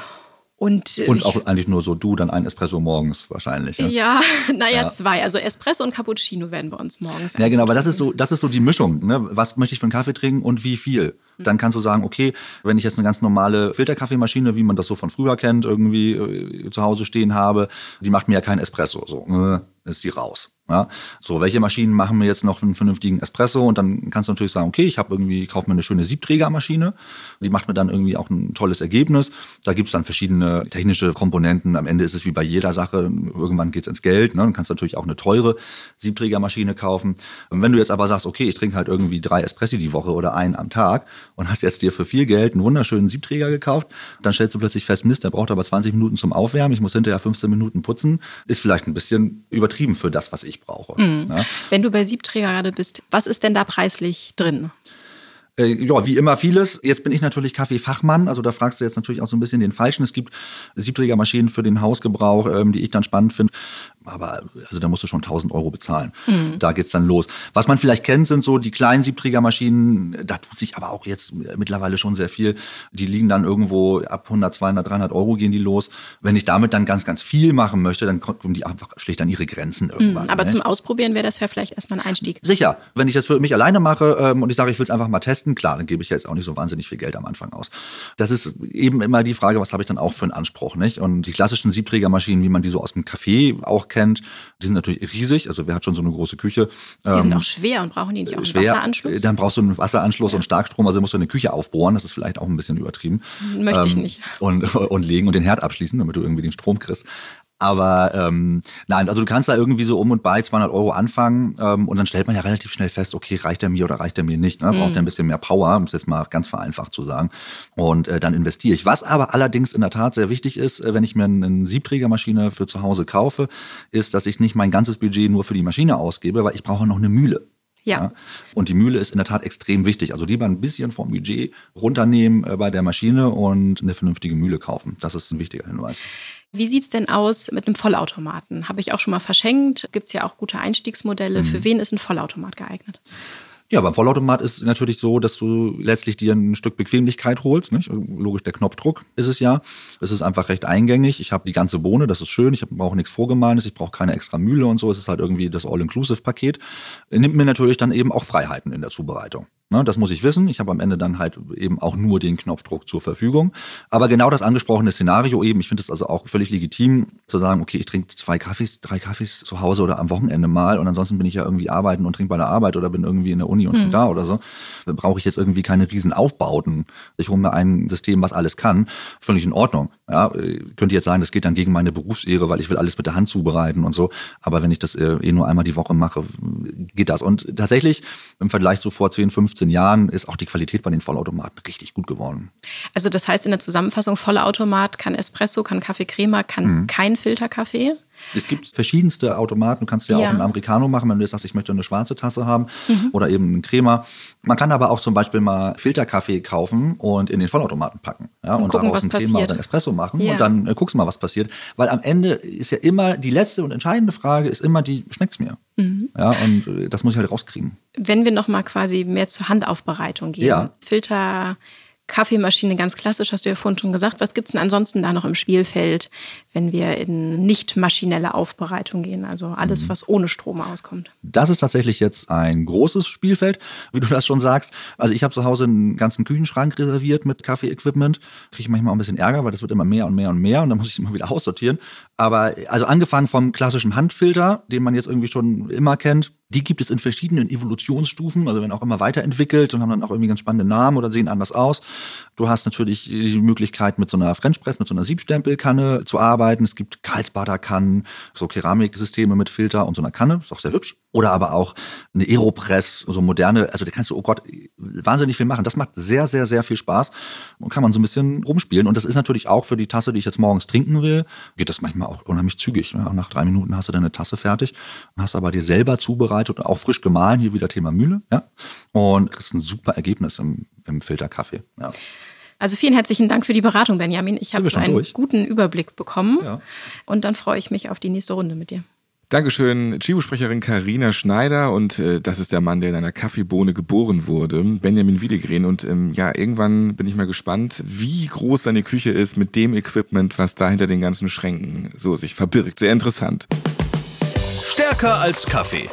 [SPEAKER 5] Und, und auch eigentlich nur so du, dann ein Espresso morgens wahrscheinlich.
[SPEAKER 6] Ja, ja naja, ja. zwei. Also Espresso und Cappuccino werden bei uns morgens.
[SPEAKER 5] Ja, genau, aber das ist so, das ist so die Mischung. Ne? Was möchte ich für einen Kaffee trinken und wie viel? Mhm. Dann kannst du sagen, okay, wenn ich jetzt eine ganz normale Filterkaffeemaschine, wie man das so von früher kennt, irgendwie äh, zu Hause stehen habe, die macht mir ja kein Espresso. So, äh, ist die raus. Ja, so, welche Maschinen machen mir jetzt noch einen vernünftigen Espresso? Und dann kannst du natürlich sagen, okay, ich habe irgendwie, kaufe mir eine schöne Siebträgermaschine. Die macht mir dann irgendwie auch ein tolles Ergebnis. Da gibt es dann verschiedene technische Komponenten. Am Ende ist es wie bei jeder Sache, irgendwann geht es ins Geld. Ne? Dann kannst du natürlich auch eine teure Siebträgermaschine kaufen. Und wenn du jetzt aber sagst, okay, ich trinke halt irgendwie drei Espressi die Woche oder einen am Tag und hast jetzt dir für viel Geld einen wunderschönen Siebträger gekauft, dann stellst du plötzlich fest, Mist, der braucht aber 20 Minuten zum Aufwärmen. Ich muss hinterher 15 Minuten putzen. Ist vielleicht ein bisschen übertrieben für das, was ich brauche. Mhm.
[SPEAKER 6] Ja? Wenn du bei Siebträger gerade bist, was ist denn da preislich drin?
[SPEAKER 5] Äh, ja, wie immer vieles. Jetzt bin ich natürlich Kaffeefachmann, also da fragst du jetzt natürlich auch so ein bisschen den Falschen. Es gibt Siebträgermaschinen für den Hausgebrauch, ähm, die ich dann spannend finde aber also da musst du schon 1000 Euro bezahlen. Mhm. Da geht's dann los. Was man vielleicht kennt, sind so die kleinen Siebträgermaschinen. Da tut sich aber auch jetzt mittlerweile schon sehr viel. Die liegen dann irgendwo ab 100, 200, 300 Euro gehen die los. Wenn ich damit dann ganz, ganz viel machen möchte, dann kommen die einfach schlicht an ihre Grenzen irgendwann.
[SPEAKER 6] Mhm, aber ne? zum Ausprobieren wäre das ja vielleicht erstmal ein Einstieg.
[SPEAKER 5] Sicher. Wenn ich das für mich alleine mache ähm, und ich sage, ich will es einfach mal testen, klar, dann gebe ich jetzt auch nicht so wahnsinnig viel Geld am Anfang aus. Das ist eben immer die Frage, was habe ich dann auch für einen Anspruch, nicht? Und die klassischen Siebträgermaschinen, wie man die so aus dem Café auch kennt, kennt. Die sind natürlich riesig, also wer hat schon so eine große Küche.
[SPEAKER 6] Die ähm, sind auch schwer und brauchen die nicht auch einen schwer, Wasseranschluss?
[SPEAKER 5] Dann brauchst du einen Wasseranschluss ja. und Starkstrom, also musst du eine Küche aufbohren, das ist vielleicht auch ein bisschen übertrieben.
[SPEAKER 6] Möchte ähm, ich nicht.
[SPEAKER 5] Und, und legen und den Herd abschließen, damit du irgendwie den Strom kriegst. Aber ähm, nein, also du kannst da irgendwie so um und bei 200 Euro anfangen ähm, und dann stellt man ja relativ schnell fest, okay, reicht er mir oder reicht er mir nicht. Ne? Braucht er ein bisschen mehr Power, um es jetzt mal ganz vereinfacht zu sagen. Und äh, dann investiere ich. Was aber allerdings in der Tat sehr wichtig ist, äh, wenn ich mir eine Siebträgermaschine für zu Hause kaufe, ist, dass ich nicht mein ganzes Budget nur für die Maschine ausgebe, weil ich brauche noch eine Mühle.
[SPEAKER 6] Ja. ja.
[SPEAKER 5] Und die Mühle ist in der Tat extrem wichtig. Also lieber ein bisschen vom Budget runternehmen äh, bei der Maschine und eine vernünftige Mühle kaufen. Das ist ein wichtiger Hinweis.
[SPEAKER 6] Wie sieht es denn aus mit einem Vollautomaten? Habe ich auch schon mal verschenkt. Gibt es ja auch gute Einstiegsmodelle. Mhm. Für wen ist ein Vollautomat geeignet?
[SPEAKER 5] Ja, beim Vollautomat ist es natürlich so, dass du letztlich dir ein Stück Bequemlichkeit holst. Nicht? Logisch, der Knopfdruck ist es ja. Es ist einfach recht eingängig. Ich habe die ganze Bohne, das ist schön. Ich brauche nichts Vorgemahlenes, ich brauche keine extra Mühle und so. Es ist halt irgendwie das All-Inclusive-Paket. Nimmt mir natürlich dann eben auch Freiheiten in der Zubereitung. Ne, das muss ich wissen. Ich habe am Ende dann halt eben auch nur den Knopfdruck zur Verfügung. Aber genau das angesprochene Szenario eben, ich finde es also auch völlig legitim zu sagen, okay, ich trinke zwei Kaffees, drei Kaffees zu Hause oder am Wochenende mal und ansonsten bin ich ja irgendwie arbeiten und trinke bei der Arbeit oder bin irgendwie in der Uni und mhm. da oder so. Da brauche ich jetzt irgendwie keine riesen Aufbauten. Ich hole mir ein System, was alles kann. Völlig in Ordnung. Ja, könnte jetzt sagen, das geht dann gegen meine Berufsehre, weil ich will alles mit der Hand zubereiten und so. Aber wenn ich das äh, eh nur einmal die Woche mache, geht das. Und tatsächlich im Vergleich zu vor 10, 15 Jahren ist auch die Qualität bei den Vollautomaten richtig gut geworden.
[SPEAKER 6] Also das heißt in der Zusammenfassung, Vollautomat kann Espresso, kann Kaffee Crema, kann mhm. kein Filterkaffee?
[SPEAKER 5] Es gibt verschiedenste Automaten. Du kannst ja, ja, auch einen Americano machen, wenn du sagst, ich möchte eine schwarze Tasse haben mhm. oder eben einen Crema. Man kann aber auch zum Beispiel mal Filterkaffee kaufen und in den Vollautomaten packen. Ja, und, und gucken, daraus einen Crema oder einen Espresso machen ja. und dann äh, guckst du mal, was passiert. Weil am Ende ist ja immer die letzte und entscheidende Frage ist immer die, schmeckt's mir? Mhm. Ja, und äh, das muss ich halt rauskriegen.
[SPEAKER 6] Wenn wir nochmal quasi mehr zur Handaufbereitung gehen. Ja. Filter Kaffeemaschine ganz klassisch, hast du ja vorhin schon gesagt. Was gibt es denn ansonsten da noch im Spielfeld, wenn wir in nicht maschinelle Aufbereitung gehen? Also alles, mhm. was ohne Strom auskommt.
[SPEAKER 5] Das ist tatsächlich jetzt ein großes Spielfeld, wie du das schon sagst. Also ich habe zu Hause einen ganzen Küchenschrank reserviert mit Kaffee-Equipment. Kriege ich manchmal auch ein bisschen Ärger, weil das wird immer mehr und mehr und mehr und dann muss ich es immer wieder aussortieren. Aber also angefangen vom klassischen Handfilter, den man jetzt irgendwie schon immer kennt, die gibt es in verschiedenen Evolutionsstufen, also werden auch immer weiterentwickelt und haben dann auch irgendwie ganz spannende Namen oder sehen anders aus. Du hast natürlich die Möglichkeit, mit so einer French Press, mit so einer Siebstempelkanne zu arbeiten. Es gibt Karlsbader-Kannen, so Keramiksysteme mit Filter und so einer Kanne, ist auch sehr hübsch. Oder aber auch eine Aeropress, so moderne, also da kannst du, oh Gott, wahnsinnig viel machen. Das macht sehr, sehr, sehr viel Spaß und kann man so ein bisschen rumspielen. Und das ist natürlich auch für die Tasse, die ich jetzt morgens trinken will, geht das manchmal auch unheimlich zügig. Ja, nach drei Minuten hast du deine Tasse fertig und hast aber dir selber zubereitet und auch frisch gemahlen, hier wieder Thema Mühle, ja. Und kriegst ein super Ergebnis im, im Filterkaffee, ja.
[SPEAKER 6] Also vielen herzlichen Dank für die Beratung, Benjamin. Ich habe einen durch? guten Überblick bekommen. Ja. Und dann freue ich mich auf die nächste Runde mit dir.
[SPEAKER 4] Dankeschön, Chibo-Sprecherin Karina Schneider und äh, das ist der Mann, der in einer Kaffeebohne geboren wurde, Benjamin Wiedegren. Und ähm, ja, irgendwann bin ich mal gespannt, wie groß seine Küche ist mit dem Equipment, was da hinter den ganzen Schränken so sich verbirgt. Sehr interessant.
[SPEAKER 3] Stärker als Kaffee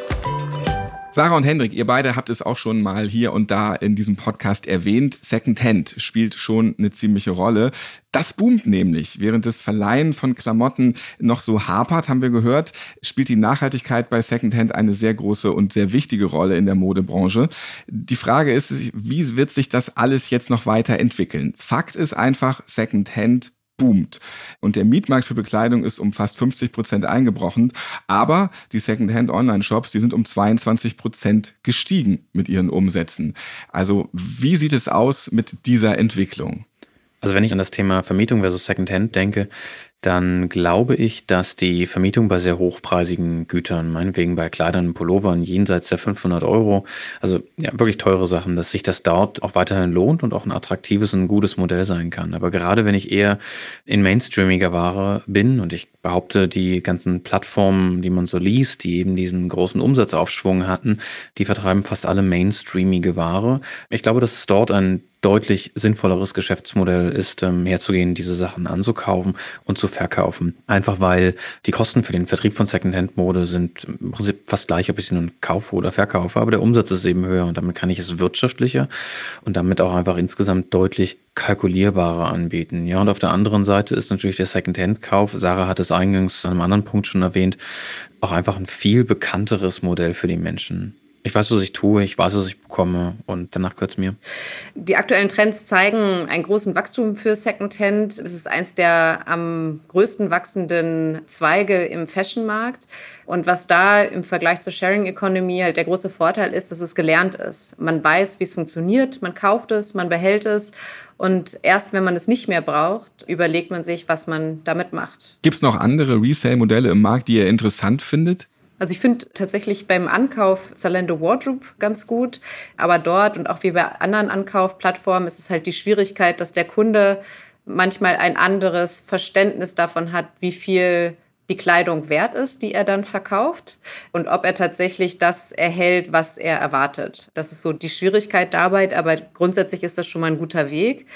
[SPEAKER 4] Sarah und Hendrik, ihr beide habt es auch schon mal hier und da in diesem Podcast erwähnt. Secondhand spielt schon eine ziemliche Rolle. Das boomt nämlich. Während das Verleihen von Klamotten noch so hapert, haben wir gehört, spielt die Nachhaltigkeit bei Secondhand eine sehr große und sehr wichtige Rolle in der Modebranche. Die Frage ist, wie wird sich das alles jetzt noch weiterentwickeln? Fakt ist einfach, Secondhand boomt. Und der Mietmarkt für Bekleidung ist um fast 50 Prozent eingebrochen. Aber die Secondhand-Online-Shops, die sind um 22 Prozent gestiegen mit ihren Umsätzen. Also wie sieht es aus mit dieser Entwicklung?
[SPEAKER 2] Also wenn ich an das Thema Vermietung versus Secondhand denke, dann glaube ich, dass die Vermietung bei sehr hochpreisigen Gütern, meinetwegen bei Kleidern und Pullovern jenseits der 500 Euro, also ja, wirklich teure Sachen, dass sich das dort auch weiterhin lohnt und auch ein attraktives und gutes Modell sein kann. Aber gerade wenn ich eher in mainstreamiger Ware bin und ich behaupte, die ganzen Plattformen, die man so liest, die eben diesen großen Umsatzaufschwung hatten, die vertreiben fast alle mainstreamige Ware. Ich glaube, dass es dort ein deutlich sinnvolleres Geschäftsmodell ist, ähm, herzugehen, diese Sachen anzukaufen und zu verkaufen. Einfach weil die Kosten für den Vertrieb von Secondhand-Mode sind im Prinzip fast gleich, ob ich sie nun kaufe oder verkaufe, aber der Umsatz ist eben höher und damit kann ich es wirtschaftlicher und damit auch einfach insgesamt deutlich kalkulierbarer anbieten. Ja, und auf der anderen Seite ist natürlich der Secondhand-Kauf, Sarah hat es eingangs an einem anderen Punkt schon erwähnt, auch einfach ein viel bekannteres Modell für die Menschen. Ich weiß, was ich tue, ich weiß, was ich bekomme und danach gehört es mir.
[SPEAKER 1] Die aktuellen Trends zeigen einen großen Wachstum für Secondhand. Es ist eins der am größten wachsenden Zweige im Fashionmarkt. Und was da im Vergleich zur Sharing Economy halt der große Vorteil ist, dass es gelernt ist. Man weiß, wie es funktioniert, man kauft es, man behält es und erst wenn man es nicht mehr braucht, überlegt man sich, was man damit macht.
[SPEAKER 4] Gibt es noch andere Resale-Modelle im Markt, die ihr interessant findet?
[SPEAKER 1] Also ich finde tatsächlich beim Ankauf Zalando Wardrobe ganz gut, aber dort und auch wie bei anderen Ankaufplattformen ist es halt die Schwierigkeit, dass der Kunde manchmal ein anderes Verständnis davon hat, wie viel die Kleidung wert ist, die er dann verkauft und ob er tatsächlich das erhält, was er erwartet. Das ist so die Schwierigkeit dabei, aber grundsätzlich ist das schon mal ein guter Weg.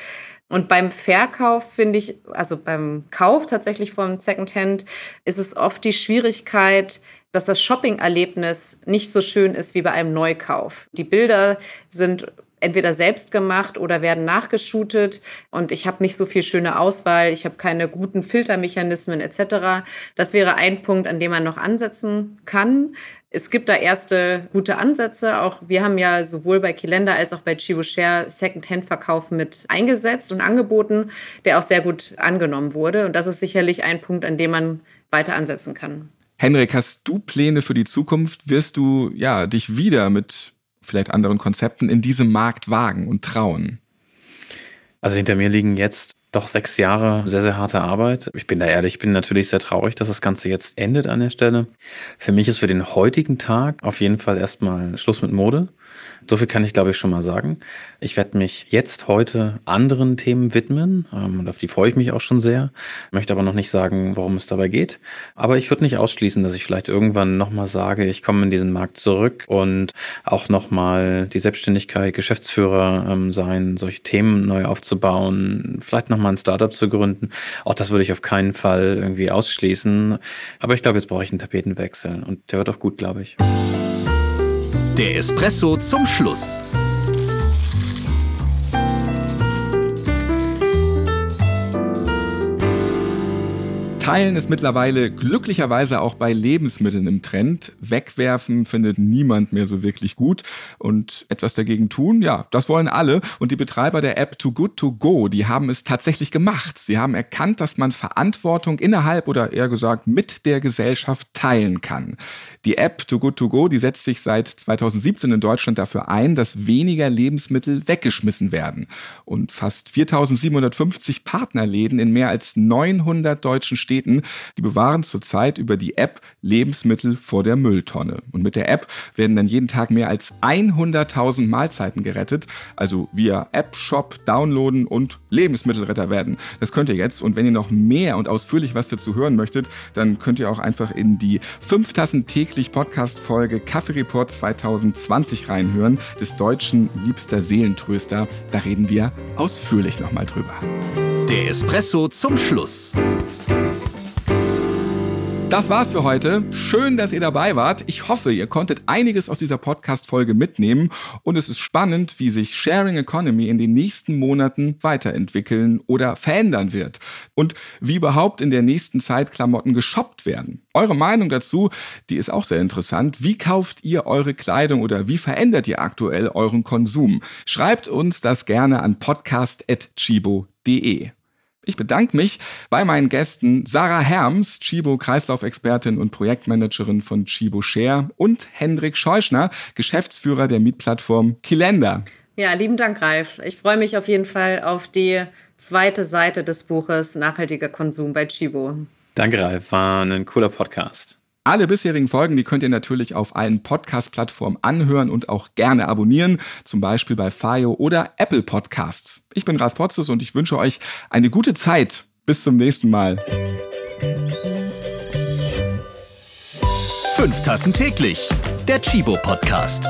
[SPEAKER 1] Und beim Verkauf finde ich, also beim Kauf tatsächlich vom Secondhand, ist es oft die Schwierigkeit, dass das Shopping-Erlebnis nicht so schön ist wie bei einem Neukauf. Die Bilder sind entweder selbst gemacht oder werden nachgeschootet und ich habe nicht so viel schöne Auswahl, ich habe keine guten Filtermechanismen etc. Das wäre ein Punkt, an dem man noch ansetzen kann. Es gibt da erste gute Ansätze. Auch wir haben ja sowohl bei Kilender als auch bei Chibo Share Second-Hand-Verkauf mit eingesetzt und angeboten, der auch sehr gut angenommen wurde. Und das ist sicherlich ein Punkt, an dem man weiter ansetzen kann.
[SPEAKER 4] Henrik, hast du Pläne für die Zukunft? Wirst du ja dich wieder mit vielleicht anderen Konzepten in diesem Markt wagen und trauen?
[SPEAKER 2] Also hinter mir liegen jetzt doch sechs Jahre sehr, sehr harte Arbeit. Ich bin da ehrlich, ich bin natürlich sehr traurig, dass das Ganze jetzt endet an der Stelle. Für mich ist für den heutigen Tag auf jeden Fall erstmal Schluss mit Mode. So viel kann ich, glaube ich, schon mal sagen. Ich werde mich jetzt heute anderen Themen widmen ähm, und auf die freue ich mich auch schon sehr. Möchte aber noch nicht sagen, worum es dabei geht. Aber ich würde nicht ausschließen, dass ich vielleicht irgendwann nochmal sage, ich komme in diesen Markt zurück und auch nochmal die Selbstständigkeit, Geschäftsführer ähm, sein, solche Themen neu aufzubauen, vielleicht nochmal ein Startup zu gründen. Auch das würde ich auf keinen Fall irgendwie ausschließen. Aber ich glaube, jetzt brauche ich einen Tapetenwechsel und der wird auch gut, glaube ich.
[SPEAKER 3] Der Espresso zum Schluss.
[SPEAKER 4] Teilen ist mittlerweile glücklicherweise auch bei Lebensmitteln im Trend. Wegwerfen findet niemand mehr so wirklich gut. Und etwas dagegen tun, ja, das wollen alle. Und die Betreiber der App Too Good To Go, die haben es tatsächlich gemacht. Sie haben erkannt, dass man Verantwortung innerhalb oder eher gesagt mit der Gesellschaft teilen kann. Die App Too Good To Go, die setzt sich seit 2017 in Deutschland dafür ein, dass weniger Lebensmittel weggeschmissen werden. Und fast 4750 Partnerläden in mehr als 900 deutschen Städten Städten, die bewahren zurzeit über die App Lebensmittel vor der Mülltonne. Und mit der App werden dann jeden Tag mehr als 100.000 Mahlzeiten gerettet. Also via App, Shop, downloaden und Lebensmittelretter werden. Das könnt ihr jetzt. Und wenn ihr noch mehr und ausführlich was dazu hören möchtet, dann könnt ihr auch einfach in die 5 Tassen täglich Podcast-Folge Kaffee Report 2020 reinhören, des deutschen liebster Seelentröster. Da reden wir ausführlich nochmal drüber.
[SPEAKER 3] Der Espresso zum Schluss.
[SPEAKER 4] Das war's für heute. Schön, dass ihr dabei wart. Ich hoffe, ihr konntet einiges aus dieser Podcast-Folge mitnehmen und es ist spannend, wie sich Sharing Economy in den nächsten Monaten weiterentwickeln oder verändern wird und wie überhaupt in der nächsten Zeit Klamotten geshoppt werden. Eure Meinung dazu, die ist auch sehr interessant. Wie kauft ihr eure Kleidung oder wie verändert ihr aktuell euren Konsum? Schreibt uns das gerne an podcast.chibo.de. Ich bedanke mich bei meinen Gästen Sarah Herms, Chibo Kreislaufexpertin und Projektmanagerin von Chibo Share und Hendrik Scheuschner, Geschäftsführer der Mietplattform Kilender.
[SPEAKER 1] Ja, lieben Dank, Ralf. Ich freue mich auf jeden Fall auf die zweite Seite des Buches Nachhaltiger Konsum bei Chibo.
[SPEAKER 2] Danke, Ralf. War ein cooler Podcast.
[SPEAKER 4] Alle bisherigen Folgen, die könnt ihr natürlich auf allen Podcast-Plattformen anhören und auch gerne abonnieren, zum Beispiel bei Fayo oder Apple Podcasts. Ich bin Ralf Potzus und ich wünsche euch eine gute Zeit. Bis zum nächsten Mal.
[SPEAKER 3] Fünf Tassen täglich. Der Chibo Podcast.